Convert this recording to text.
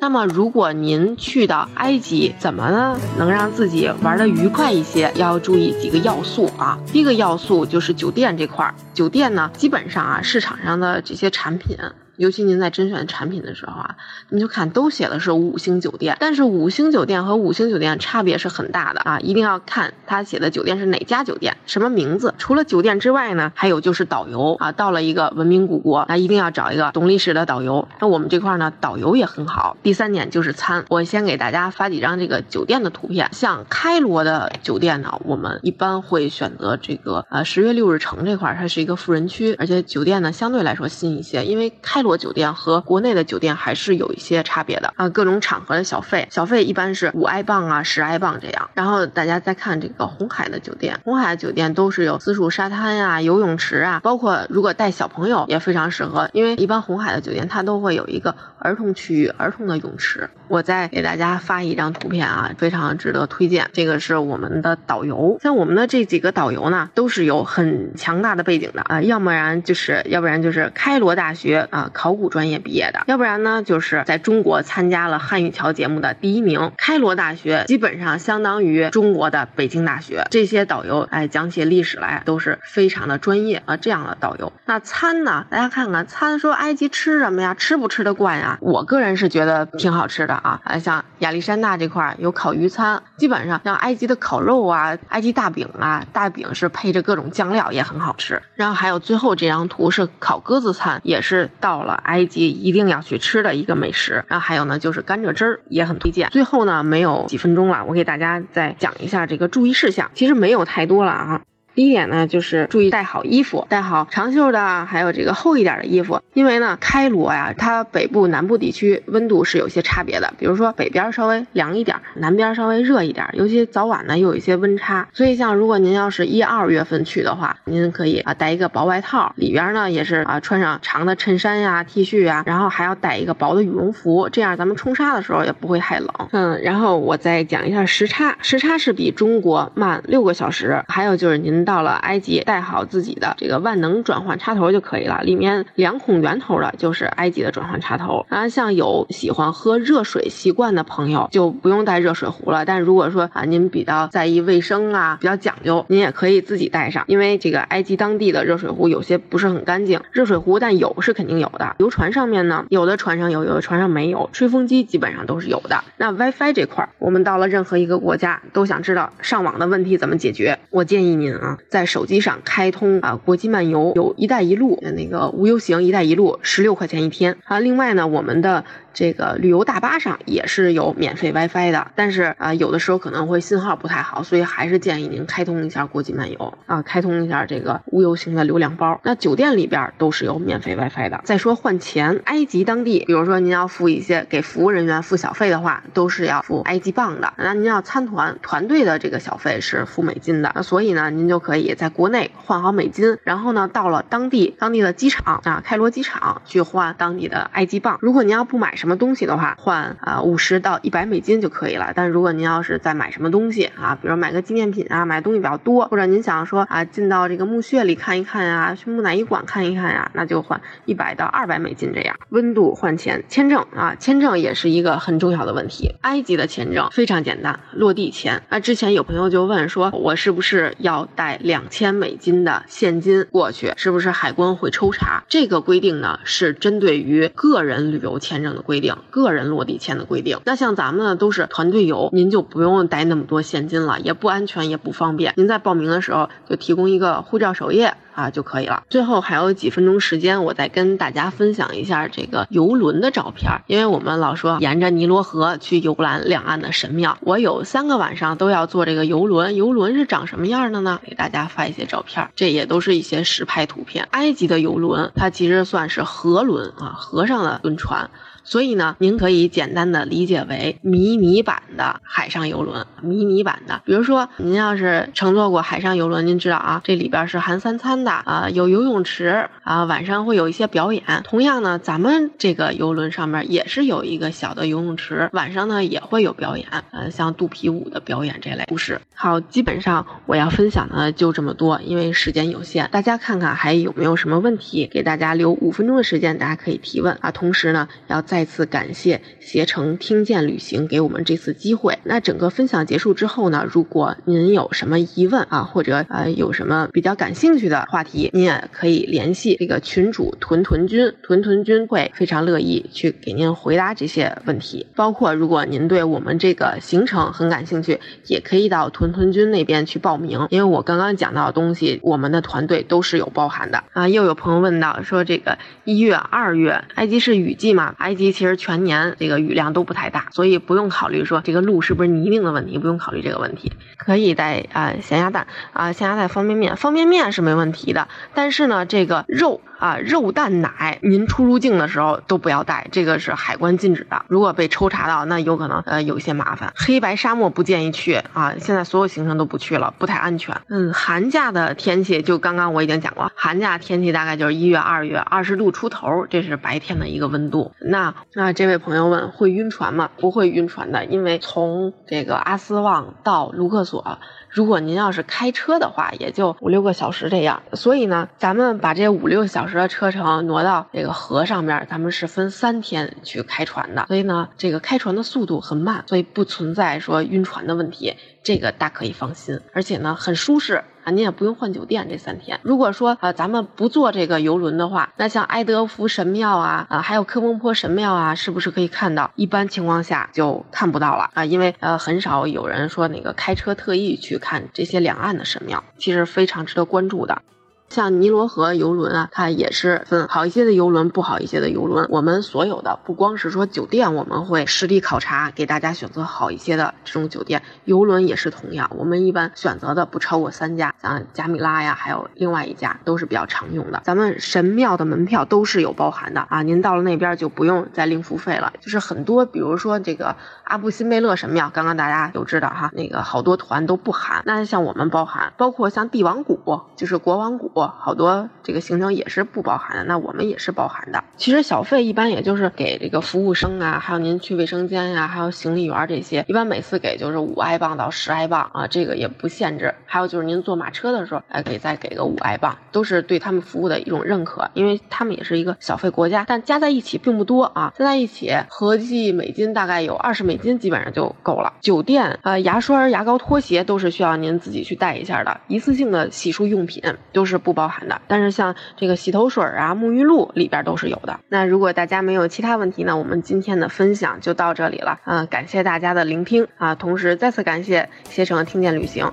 那么，如果您去到埃及，怎么呢能让自己玩的愉快一些？要注意几个要素啊。第一个要素就是酒店这块儿，酒店呢，基本上啊，市场上的这些产品。尤其您在甄选产品的时候啊，你就看都写的是五星酒店，但是五星酒店和五星酒店差别是很大的啊，一定要看他写的酒店是哪家酒店，什么名字。除了酒店之外呢，还有就是导游啊，到了一个文明古国，那一定要找一个懂历史的导游。那我们这块呢，导游也很好。第三点就是餐，我先给大家发几张这个酒店的图片。像开罗的酒店呢，我们一般会选择这个呃十月六日城这块，它是一个富人区，而且酒店呢相对来说新一些，因为开罗。酒店和国内的酒店还是有一些差别的啊，各种场合的小费，小费一般是五埃镑啊，十埃镑这样。然后大家再看这个红海的酒店，红海的酒店都是有私属沙滩呀、游泳池啊，包括如果带小朋友也非常适合，因为一般红海的酒店它都会有一个儿童区域、儿童的泳池。我再给大家发一张图片啊，非常值得推荐。这个是我们的导游，像我们的这几个导游呢，都是有很强大的背景的啊，要不然就是要不然就是开罗大学啊考。古专业毕业的，要不然呢，就是在中国参加了汉语桥节目的第一名。开罗大学基本上相当于中国的北京大学。这些导游哎，讲起历史来都是非常的专业啊。这样的导游，那餐呢？大家看看餐，说埃及吃什么呀？吃不吃得惯呀？我个人是觉得挺好吃的啊。啊，像亚历山大这块有烤鱼餐，基本上像埃及的烤肉啊，埃及大饼啊，大饼是配着各种酱料也很好吃。然后还有最后这张图是烤鸽子餐，也是到了埃及一定要去吃的一个美食，然后还有呢，就是甘蔗汁儿也很推荐。最后呢，没有几分钟了，我给大家再讲一下这个注意事项，其实没有太多了啊。第一点呢，就是注意带好衣服，带好长袖的，还有这个厚一点的衣服。因为呢，开罗呀，它北部、南部地区温度是有些差别的。比如说北边稍微凉一点，南边稍微热一点，尤其早晚呢又有一些温差。所以像如果您要是一二月份去的话，您可以啊带一个薄外套，里边呢也是啊穿上长的衬衫呀、T 恤呀，然后还要带一个薄的羽绒服，这样咱们冲沙的时候也不会太冷。嗯，然后我再讲一下时差，时差是比中国慢六个小时。还有就是您。到了埃及，带好自己的这个万能转换插头就可以了。里面两孔圆头的，就是埃及的转换插头。啊，像有喜欢喝热水习惯的朋友，就不用带热水壶了。但如果说啊，您比较在意卫生啊，比较讲究，您也可以自己带上。因为这个埃及当地的热水壶有些不是很干净。热水壶，但有是肯定有的。游船上面呢，有的船上有，有的船上没有。吹风机基本上都是有的。那 WiFi 这块，我们到了任何一个国家，都想知道上网的问题怎么解决。我建议您啊。在手机上开通啊，国际漫游有一带一路的那个无忧行，一带一路十六块钱一天啊。另外呢，我们的。这个旅游大巴上也是有免费 WiFi 的，但是啊，有的时候可能会信号不太好，所以还是建议您开通一下国际漫游啊，开通一下这个无忧行的流量包。那酒店里边都是有免费 WiFi 的。再说换钱，埃及当地，比如说您要付一些给服务人员付小费的话，都是要付埃及镑的。那您要参团团队的这个小费是付美金的。那所以呢，您就可以在国内换好美金，然后呢，到了当地当地的机场啊，开罗机场去换当地的埃及镑。如果您要不买什么，东西的话，换啊五十到一百美金就可以了。但如果您要是在买什么东西啊，比如买个纪念品啊，买东西比较多，或者您想说啊进到这个墓穴里看一看呀，去木乃伊馆看一看呀，那就换一百到二百美金这样。温度换钱，签证啊，签证也是一个很重要的问题。埃及的签证非常简单，落地签。那之前有朋友就问说，我是不是要带带两千美金的现金过去？是不是海关会抽查？这个规定呢，是针对于个人旅游签证的规。定个人落地签的规定，那像咱们呢都是团队游，您就不用带那么多现金了，也不安全，也不方便。您在报名的时候就提供一个护照首页啊就可以了。最后还有几分钟时间，我再跟大家分享一下这个游轮的照片，因为我们老说沿着尼罗河去游览两岸的神庙，我有三个晚上都要坐这个游轮。游轮是长什么样的呢？大家发一些照片，这也都是一些实拍图片。埃及的游轮它其实算是河轮啊，河上的轮船。所以呢，您可以简单的理解为迷你版的海上游轮，迷你版的。比如说，您要是乘坐过海上游轮，您知道啊，这里边是含三餐的啊，有游泳池啊，晚上会有一些表演。同样呢，咱们这个游轮上面也是有一个小的游泳池，晚上呢也会有表演，呃，像肚皮舞的表演这类故事。好，基本上我要分享的就这么多，因为时间有限，大家看看还有没有什么问题，给大家留五分钟的时间，大家可以提问啊。同时呢，要再。再次感谢携程听见旅行给我们这次机会。那整个分享结束之后呢，如果您有什么疑问啊，或者呃有什么比较感兴趣的话题，您也可以联系这个群主屯屯君，屯屯君会非常乐意去给您回答这些问题。包括如果您对我们这个行程很感兴趣，也可以到屯屯君那边去报名，因为我刚刚讲到的东西，我们的团队都是有包含的啊。又有朋友问到说，这个一月、二月，埃及是雨季嘛？埃及其实全年这个雨量都不太大，所以不用考虑说这个路是不是泥泞的问题，不用考虑这个问题，可以带啊咸鸭蛋啊咸鸭蛋方便面，方便面是没问题的，但是呢，这个肉。啊，肉蛋奶，您出入境的时候都不要带，这个是海关禁止的。如果被抽查到，那有可能呃有一些麻烦。黑白沙漠不建议去啊，现在所有行程都不去了，不太安全。嗯，寒假的天气就刚刚我已经讲过，寒假天气大概就是一月、二月，二十度出头，这是白天的一个温度。那那这位朋友问会晕船吗？不会晕船的，因为从这个阿斯旺到卢克索。如果您要是开车的话，也就五六个小时这样。所以呢，咱们把这五六小时的车程挪到这个河上面，咱们是分三天去开船的。所以呢，这个开船的速度很慢，所以不存在说晕船的问题，这个大可以放心。而且呢，很舒适。您也不用换酒店这三天。如果说啊，咱们不坐这个游轮的话，那像埃德福神庙啊，啊，还有科翁坡神庙啊，是不是可以看到？一般情况下就看不到了啊，因为呃，很少有人说那个开车特意去看这些两岸的神庙，其实非常值得关注的。像尼罗河游轮啊，它也是分好一些的游轮，不好一些的游轮。我们所有的不光是说酒店，我们会实地考察，给大家选择好一些的这种酒店。游轮也是同样，我们一般选择的不超过三家，像加米拉呀，还有另外一家都是比较常用的。咱们神庙的门票都是有包含的啊，您到了那边就不用再另付费了。就是很多，比如说这个阿布辛贝勒神庙，刚刚大家都知道哈，那个好多团都不含，那像我们包含，包括像帝王谷，就是国王谷。好多这个行程也是不包含的，那我们也是包含的。其实小费一般也就是给这个服务生啊，还有您去卫生间呀，还有行李员这些，一般每次给就是五埃镑到十埃镑啊，这个也不限制。还有就是您坐马车的时候，还可以再给个五埃镑，都是对他们服务的一种认可，因为他们也是一个小费国家，但加在一起并不多啊，加在一起合计美金大概有二十美金，基本上就够了。酒店呃，牙刷、牙膏、拖鞋都是需要您自己去带一下的，一次性的洗漱用品都是不包含。的，但是像这个洗头水啊、沐浴露里边都是有的。那如果大家没有其他问题呢，我们今天的分享就到这里了。嗯，感谢大家的聆听啊，同时再次感谢携程听见旅行。